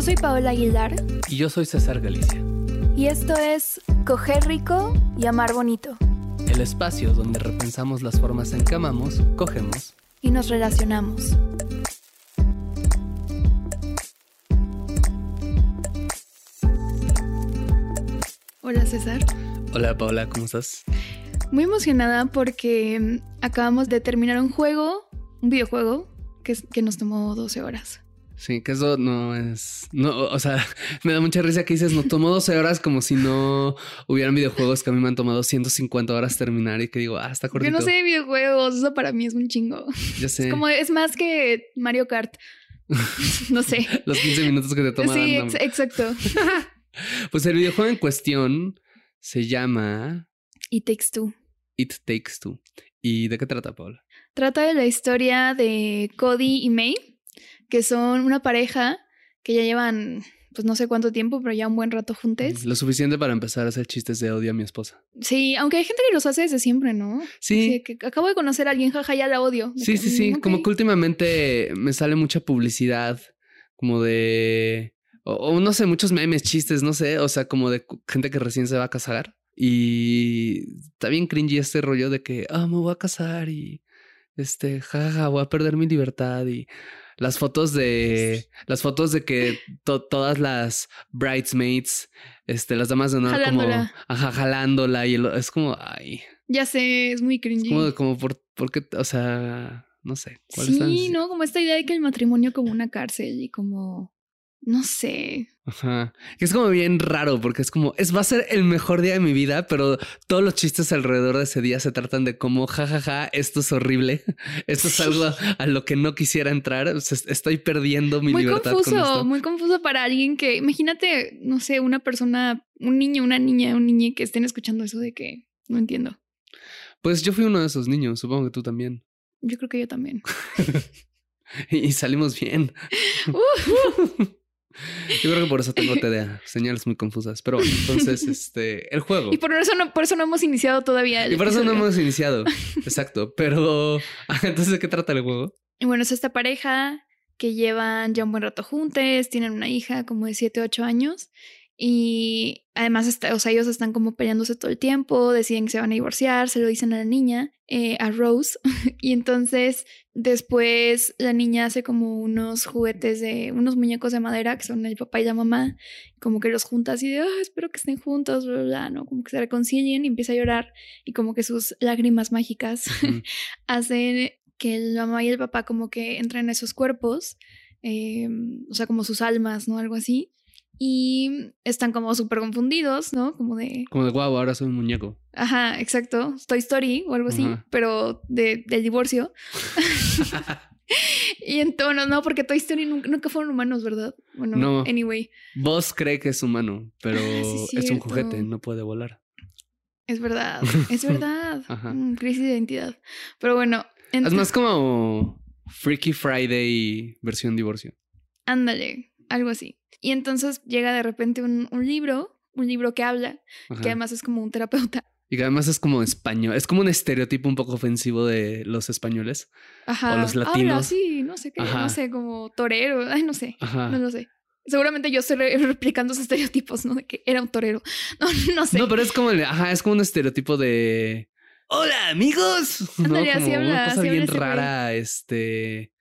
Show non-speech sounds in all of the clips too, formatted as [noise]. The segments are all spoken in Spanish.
Yo soy Paola Aguilar Y yo soy César Galicia, y esto es Coger Rico y Amar Bonito el espacio donde repensamos las formas en que amamos, cogemos y nos relacionamos. Hola César. Hola Paola, ¿cómo estás? Muy emocionada porque mm, acabamos de terminar un juego, un videojuego, que, nos tomó 12 horas. Sí, que eso no es. No, o sea, [laughs] me da mucha risa que dices, no tomó 12 horas como si no hubieran videojuegos que a mí me han tomado 150 horas terminar y que digo, ah, está Yo cortito. no sé de videojuegos, eso para mí es un chingo. Ya sé. Como es más que Mario Kart. [laughs] no sé. Los 15 minutos que te toman. Sí, ex- exacto. [laughs] Pues el videojuego en cuestión se llama Y Takes Two. It Takes Two. ¿Y de qué trata, Paola? Trata de la historia de Cody y May, que son una pareja que ya llevan, pues no sé cuánto tiempo, pero ya un buen rato juntos. Lo suficiente para empezar a hacer chistes de odio a mi esposa. Sí, aunque hay gente que los hace desde siempre, ¿no? Sí. Que acabo de conocer a alguien, jaja, ya la odio. Sí, que, sí, sí. mm, ok. Como que últimamente me sale mucha publicidad, como de. O, o no sé, muchos memes, chistes, no sé. O sea, como de gente que recién se va a casar. Y está bien cringy este rollo de que, ah, me voy a casar y. Este, jaja, voy a perder mi libertad. Y las fotos de. [laughs] Las fotos de que to- todas las bridesmaids, este, las damas de honor, como. Ajá, jalándola. Y el- es como, ay. Ya sé, es muy cringy. Como, como por, porque, o sea, no sé. ¿cuál es la Sí? ¿no? Como esta idea de que el matrimonio como una cárcel y como, no sé. Ajá. Que es como bien raro porque es como, es, va a ser el mejor día de mi vida, pero todos los chistes alrededor de ese día se tratan de como, jajaja, esto es horrible. [laughs] Esto es algo [laughs] a lo que no quisiera entrar. O sea, estoy perdiendo mi muy libertad con confuso, esto. muy confuso para alguien que, imagínate, no sé, una persona, un niño, una niña, un niño que estén escuchando eso de que no entiendo. Pues yo fui uno de esos niños, supongo que tú también. Yo creo que yo también. [laughs] Y, y salimos bien. Yo creo que por eso tengo TDA, señales muy confusas. Pero bueno, entonces, este, el juego. Y por eso no, por eso no hemos iniciado todavía. el Y por eso no hemos iniciado. Exacto. Pero [laughs] ah, entonces, ¿de qué trata el juego? Y bueno, es esta pareja que llevan ya un buen rato juntos, tienen una hija como de 7, 8 años. Y además, está, o sea, ellos están como peleándose todo el tiempo, deciden que se van a divorciar, se lo dicen a la niña, eh, a Rose. [laughs] y entonces, después la niña hace como unos juguetes de unos muñecos de madera que son el papá y la mamá, como que los junta así de, "Ah, espero que estén juntos, bla, bla, bla, ¿no? Como que se reconcilien y empieza a llorar y como que sus lágrimas mágicas [laughs] hacen que la mamá y el papá como que entren en esos cuerpos, eh, o sea, como sus almas, ¿no? Algo así. Y están como súper confundidos, ¿no? Como de, Como de guau, ahora soy un muñeco. ajá, exacto, Toy Story o algo así, Ajá. pero de, del divorcio. [laughs] Y entonces, no, porque Toy Story nunca, nunca fueron humanos, ¿verdad? Bueno, No. anyway, Vos cree que es humano, pero [laughs] sí, es un juguete, no puede volar. es verdad, es [laughs] verdad. Ajá. Mm, crisis de identidad. Pero bueno, ent- Es más como Freaky Friday versión divorcio. ándale, algo así. Y entonces llega de repente un, un libro, un libro que habla, Ajá. que además es como un terapeuta. [laughs] Y que además es como español. Es como un estereotipo un poco ofensivo de los españoles. Ajá. O los Habla latinos. así, no sé qué, Ajá. no sé, como torero, ay, no sé, Ajá. no lo sé. Seguramente yo estoy re- [laughs] replicando esos estereotipos, ¿no? De que era un torero. [laughs] No, no sé. No, pero es como el, ajá, es como un estereotipo de Hola amigos. ¿no? Ándale, así Como habla, una cosa habla bien rara, este.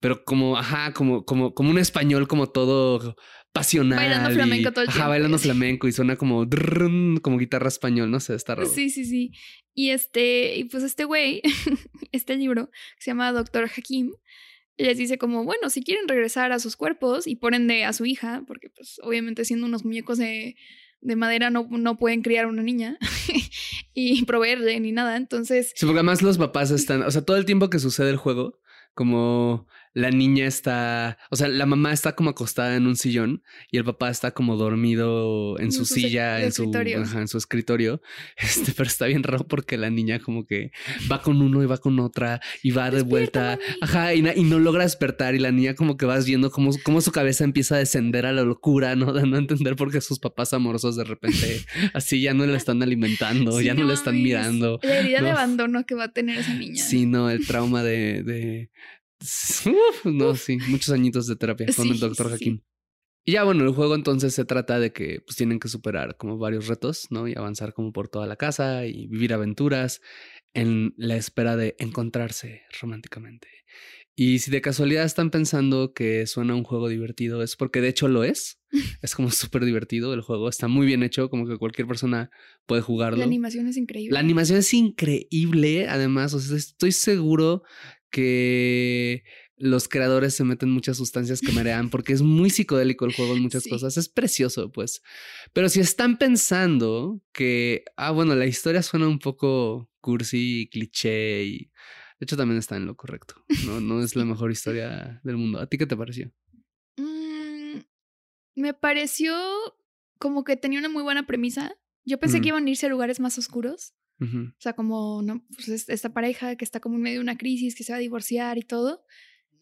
Pero como, ajá, como, como, como un español como todo pasional. Bailando y- flamenco todo el ajá, tiempo, bailando así. [laughs] flamenco y suena como drrrrn, como guitarra español, no sé, está raro. Sí, sí, sí. Y este, y pues este güey, [laughs] este libro, que se llama Doctor Hakim, les dice como, bueno, si quieren regresar a sus cuerpos y por ende a su hija, porque pues obviamente siendo unos muñecos de, de madera no, no pueden criar una niña [laughs] y proveerle ni nada, entonces... Sí, porque además los papás están, o sea, todo el tiempo que sucede el juego, como la niña está, o sea, la mamá está como acostada en un sillón y el papá está como dormido en En su su se- silla, en su, escritorio. ajá, en su escritorio. [laughs] Este, pero está bien raro porque la niña como que va con uno y va con otra y va de vuelta, ajá, y, y no logra despertar y la niña como que vas viendo cómo, cómo su cabeza empieza a descender a la locura, ¿no? [laughs] De no entender por qué sus papás amorosos de repente [laughs] así ya no la están alimentando, Sí, ya no, no la están mirando. La herida de No. abandono que va a tener esa niña. Sí, no, el trauma de. de... Uf, no, sí, muchos añitos de terapia con Sí, el doctor sí. Hakim. Y ya, bueno, el juego entonces se trata de que pues tienen que superar como varios retos, ¿no? Y avanzar como por toda la casa y vivir aventuras en la espera de encontrarse románticamente. Y si de casualidad están pensando que suena un juego divertido, es porque de hecho lo es. [laughs] Es como súper divertido el juego, está muy bien hecho, como que cualquier persona puede jugarlo. La animación es increíble. La animación es increíble, además, o sea, estoy seguro que los creadores se meten muchas sustancias que marean [laughs] porque es muy psicodélico el juego en muchas cosas. Es precioso, pues. Pero si están pensando que, ah, bueno, la historia suena un poco cursi y cliché y... De hecho, también está en lo correcto. No, no es la mejor historia del mundo. ¿A ti qué te pareció? Mm, me pareció como que tenía una muy buena premisa. Yo pensé que iban a irse a lugares más oscuros. O sea, como no, pues esta pareja que está como en medio de una crisis, que se va a divorciar y todo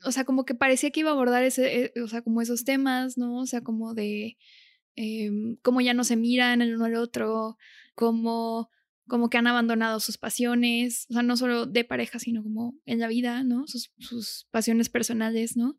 o sea, como que parecía que iba a abordar ese, eh, o sea, como esos temas, ¿no? O sea, como de em, cómo ya no se miran el uno al otro, cómo como que han abandonado sus pasiones, o sea, no solo de pareja, sino como en la vida, ¿no? Sus, sus pasiones personales, ¿no?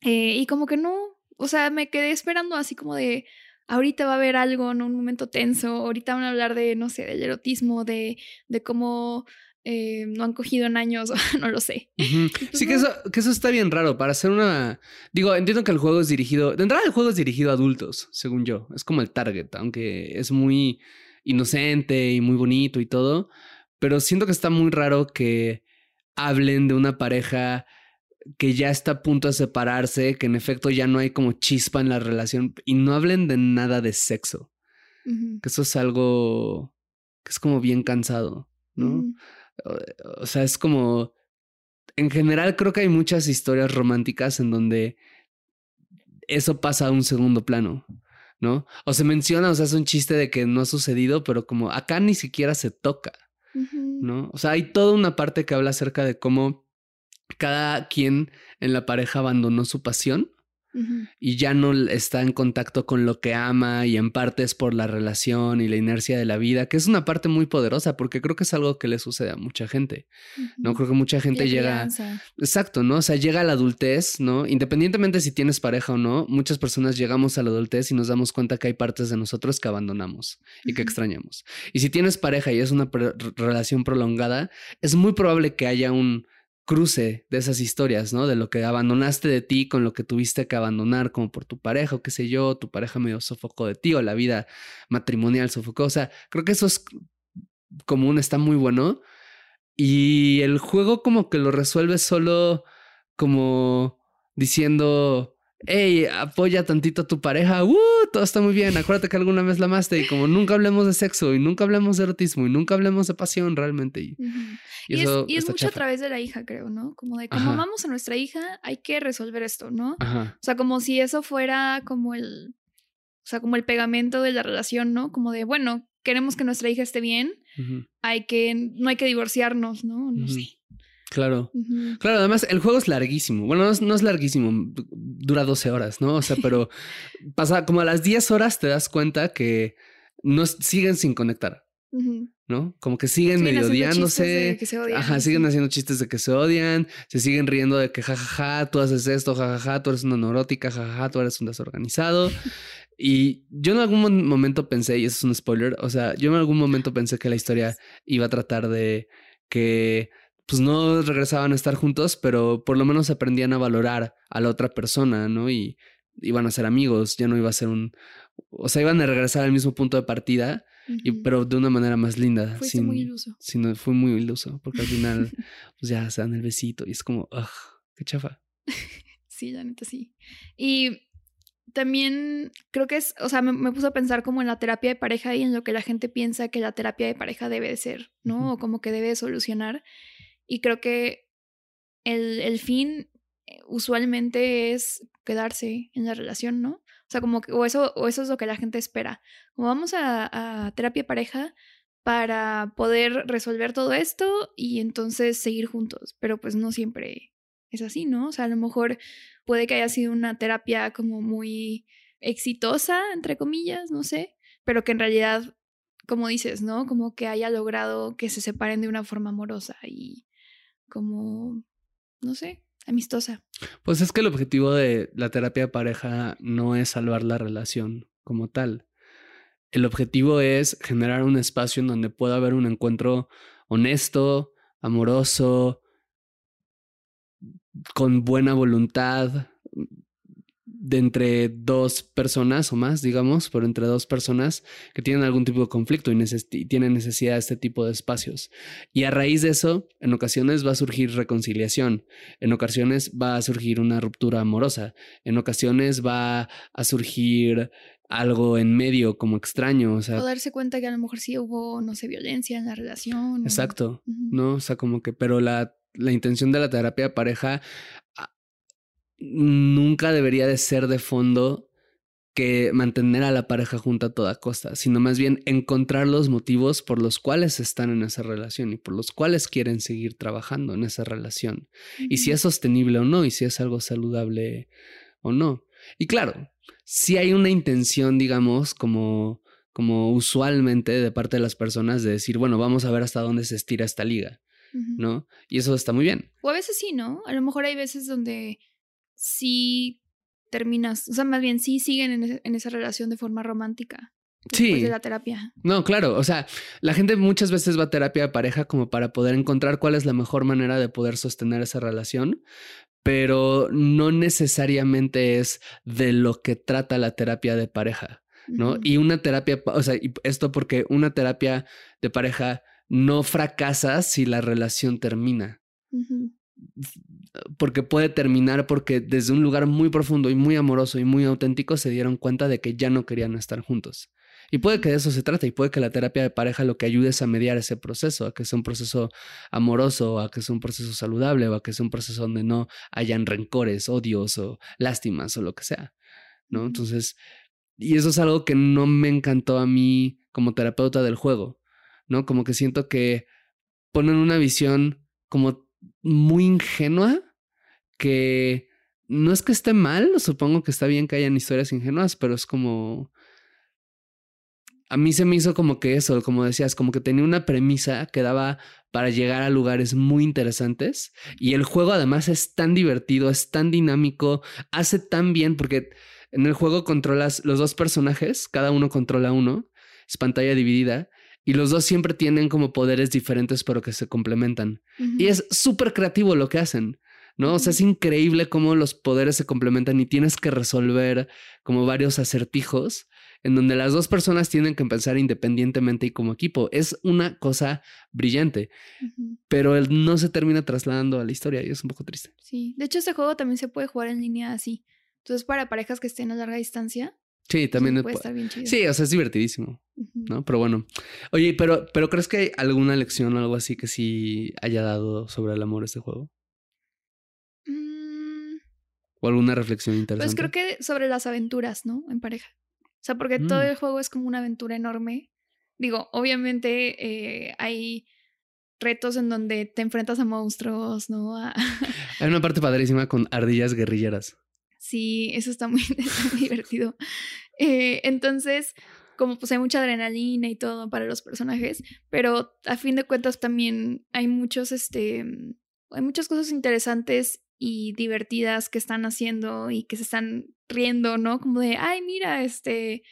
Eh, y como que no, o sea, me quedé esperando así como de, ahorita va a haber algo, ¿no? Un momento tenso, ahorita van a hablar de, no sé, del erotismo, de, de cómo eh, no han cogido en años, [laughs] no lo sé. [laughs] Sí, que eso, que eso está bien raro para hacer una... Digo, entiendo que el juego es dirigido... De entrada el juego es dirigido a adultos, según yo. Es como el target, aunque es muy inocente y muy bonito y todo. Pero siento que está muy raro que hablen de una pareja que ya está a punto de separarse, que en efecto ya no hay como chispa en la relación y no hablen de nada de sexo. Que eso es algo que es como bien cansado, ¿no? O sea, es como... En general creo que hay muchas historias románticas en donde eso pasa a un segundo plano, ¿no? O se menciona, o sea, es un chiste de que no ha sucedido, pero como acá ni siquiera se toca, ¿no? O sea, hay toda una parte que habla acerca de cómo cada quien en la pareja abandonó su pasión y ya no está en contacto con lo que ama y en parte es por la relación y la inercia de la vida, que es una parte muy poderosa porque creo que es algo que le sucede a mucha gente, ¿no? Creo que mucha gente llega... Exacto, ¿no? O sea, llega a la adultez, ¿no? Independientemente si tienes pareja o no, muchas personas llegamos a la adultez y nos damos cuenta que hay partes de nosotros que abandonamos y que extrañamos. Y si tienes pareja y es una relación prolongada, es muy probable que haya un cruce de esas historias, ¿no? De lo que abandonaste de ti con lo que tuviste que abandonar, como por tu pareja o qué sé yo, tu pareja medio sofocó de ti o la vida matrimonial sofocó. O sea, creo que eso es común, está muy bueno. Y el juego como que lo resuelve solo como diciendo, hey, apoya tantito a tu pareja, ¡uh! Todo está muy bien, acuérdate que alguna vez la amaste y como nunca hablemos de sexo y nunca hablemos de erotismo y nunca hablemos de pasión realmente. Y, y, eso es, mucho a través de la hija, creo, ¿no? Como de como amamos a nuestra hija, hay que resolver esto, ¿no? O sea, como si eso fuera como el, o sea, como el pegamento de la relación, ¿no? Como de, bueno, queremos que nuestra hija esté bien, hay que, no hay que divorciarnos, ¿no? No sé. Claro. Claro, además el juego es larguísimo. Bueno, no es, larguísimo, dura 12 horas, ¿no? O sea, [laughs] pero pasa como a las 10 horas te das cuenta que no siguen sin conectar. ¿No? Como que siguen, medio odiándose. Ajá, siguen haciendo chistes de que se odian, se siguen riendo de que jajaja, tú haces esto, jajaja, tú eres una neurótica, jajaja, tú eres un desorganizado. y yo en algún momento pensé, y eso es un spoiler, o sea, yo en algún momento pensé que la historia iba a tratar de que pues no regresaban a estar juntos, pero por lo menos aprendían a valorar a la otra persona, ¿no? Y iban a ser amigos, ya no iba a ser un... O sea, iban a regresar al mismo punto de partida, y, pero de una manera más linda. Fue muy iluso. Sin, fue muy iluso, porque al final [laughs] pues ya se dan el besito y es como, ugh, qué chafa. [laughs] sí, la neta sí. Y también creo que es, o sea, me, puso a pensar como en la terapia de pareja y en lo que la gente piensa que la terapia de pareja debe de ser, ¿no? O como que debe solucionar. Y creo que el, el fin eh, usualmente es quedarse en la relación, ¿no? O sea, como que, o eso, o eso es lo que la gente espera. Como vamos a, a terapia pareja para poder resolver todo esto y entonces seguir juntos. Pero pues no siempre es así, ¿no? O sea, a lo mejor puede que haya sido una terapia como muy exitosa, entre comillas, no sé, pero que en realidad, como dices, ¿no? Como que haya logrado que se separen de una forma amorosa y como, no sé, amistosa. Pues es que el objetivo de la terapia de pareja no es salvar la relación como tal. El objetivo es generar un espacio en donde pueda haber un encuentro honesto, amoroso, con buena voluntad, de entre dos personas o más, digamos, pero entre dos personas que tienen algún tipo de conflicto y, tienen necesidad de este tipo de espacios. Y a raíz de eso, en ocasiones va a surgir reconciliación, en ocasiones va a surgir una ruptura amorosa, en ocasiones va a surgir algo en medio como extraño, o sea... O darse cuenta que a lo mejor sí hubo, no sé, violencia en la relación. Exacto, ¿no? O sea, como que, pero la, la intención de la terapia de pareja nunca debería de ser de fondo que mantener a la pareja junta a toda costa, sino más bien encontrar los motivos por los cuales están en esa relación y por los cuales quieren seguir trabajando en esa relación. Y si es sostenible o no, y si es algo saludable o no. Y claro, si hay una intención, digamos, como, como usualmente de parte de las personas de decir, bueno, vamos a ver hasta dónde se estira esta liga, ¿no? Y eso está muy bien. O a veces sí, ¿no? A lo mejor hay veces donde sí terminas, o sea, más bien sí siguen en, esa relación de forma romántica. Sí. de la terapia. No, claro. O sea, la gente muchas veces va a terapia de pareja como para poder encontrar cuál es la mejor manera de poder sostener esa relación, pero no necesariamente es de lo que trata la terapia de pareja, ¿no? Y una terapia, o sea, esto porque una terapia de pareja no fracasa si la relación termina porque puede terminar porque desde un lugar muy profundo y muy amoroso y muy auténtico se dieron cuenta de que ya no querían estar juntos. Y puede que de eso se trate y puede que la terapia de pareja lo que ayude es a mediar ese proceso, a que sea un proceso amoroso, a que sea un proceso saludable o a que sea un proceso donde no hayan rencores, odios o lástimas o lo que sea, ¿no? Entonces, y eso es algo que no me encantó a mí como terapeuta del juego, ¿no? Como que siento que ponen una visión como muy ingenua que no es que esté mal, supongo que está bien que hayan historias ingenuas, pero es como... A mí se me hizo como que eso, como decías, como que tenía una premisa que daba para llegar a lugares muy interesantes y el juego además es tan divertido, es tan dinámico, hace tan bien porque en el juego controlas los dos personajes, cada uno controla uno, es pantalla dividida y los dos siempre tienen como poderes diferentes pero que se complementan. Y es súper creativo lo que hacen, ¿no? O sea, es increíble cómo los poderes se complementan y tienes que resolver como varios acertijos en donde las dos personas tienen que pensar independientemente y como equipo. Es una cosa brillante, pero él no se termina trasladando a la historia y es un poco triste. Sí, de hecho este juego también se puede jugar en línea así. Entonces, para parejas que estén a larga distancia, Sí, también puede estar bien chido. Sí, o sea, es divertidísimo, ¿no? Pero bueno. Oye, pero, pero ¿crees que hay alguna lección o algo así que sí haya dado sobre el amor este juego? ¿O alguna reflexión interesante? Pues creo que sobre las aventuras, ¿no? En pareja. O sea, porque todo mm. el juego es como una aventura enorme. Digo, obviamente eh, hay retos en donde te enfrentas a monstruos, ¿no? [laughs] hay una parte padrísima con ardillas guerrilleras. Sí, eso [laughs] está muy, divertido. Eh, entonces, como pues hay mucha adrenalina y todo para los personajes, pero a fin de cuentas también hay muchos, este, hay muchas cosas interesantes y divertidas que están haciendo y que se están riendo, ¿no? Como de, ay, mira, este,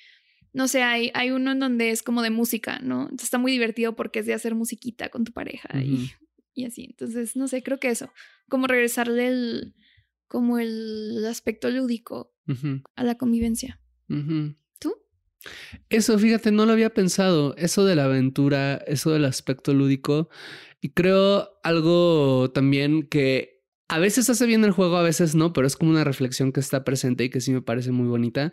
no sé, hay, hay uno en donde es como de música, ¿no? Entonces está muy divertido porque es de hacer musiquita con tu pareja y, y, así. Entonces, no sé, creo que eso, como regresarle el, como el aspecto lúdico a la convivencia. ¿Tú? Eso, fíjate, no lo había pensado. Eso de la aventura, eso del aspecto lúdico. Y creo algo también que a veces hace bien el juego, a veces no, pero es como una reflexión que está presente y que sí me parece muy bonita.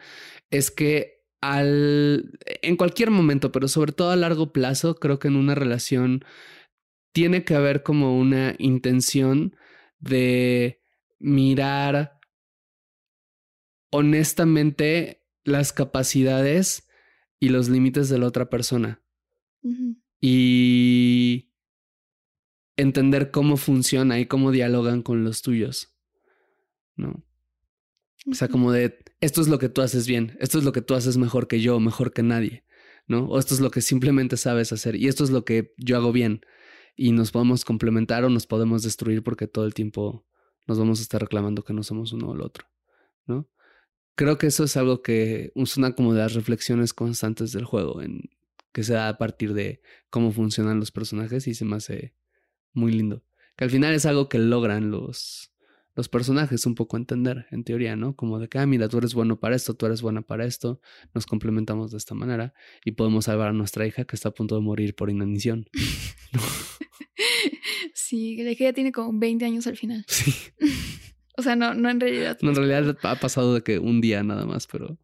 Es que al, en cualquier momento, pero sobre todo a largo plazo, creo que en una relación tiene que haber como una intención de mirar honestamente las capacidades y los límites de la otra persona. Y entender cómo funciona y cómo dialogan con los tuyos. ¿No? O sea, como de, esto es lo que tú haces bien, esto es lo que tú haces mejor que yo, mejor que nadie, ¿no? O esto es lo que simplemente sabes hacer y esto es lo que yo hago bien. Y nos podemos complementar o nos podemos destruir porque todo el tiempo nos vamos a estar reclamando que no somos uno o el otro, ¿no? Creo que eso es algo que es una como de las reflexiones constantes del juego, en, que se da a partir de cómo funcionan los personajes y se me hace muy lindo. Que al final es algo que logran los, los personajes un poco entender, en teoría, ¿no? Como de que, ah, mira, tú eres bueno para esto, tú eres buena para esto, nos complementamos de esta manera y podemos salvar a nuestra hija que está a punto de morir por inanición. [laughs] sí, que ya tiene como 20 años al final. Sí. [laughs] o sea, no, no en realidad. No, en realidad ha pasado de que un día nada más, pero,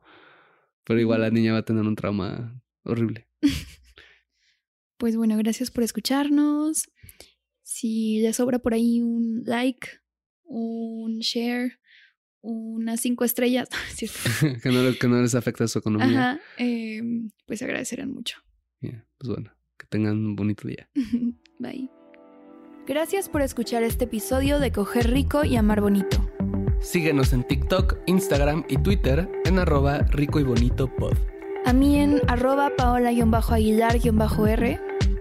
pero igual la niña va a tener un trauma horrible. [laughs] Pues bueno, gracias por escucharnos. Si les sobra por ahí un like, un share, unas cinco estrellas, [laughs] [laughs] que, no, que, no, les afecta su economía. Ajá, em, pues agradecerán mucho. pues bueno, que tengan un bonito día. [laughs] Bye. Gracias por escuchar este episodio de Coger Rico y Amar Bonito. Síguenos en TikTok, Instagram y Twitter en arroba rico y bonito pod. A mí en arroba paola-aguilar-r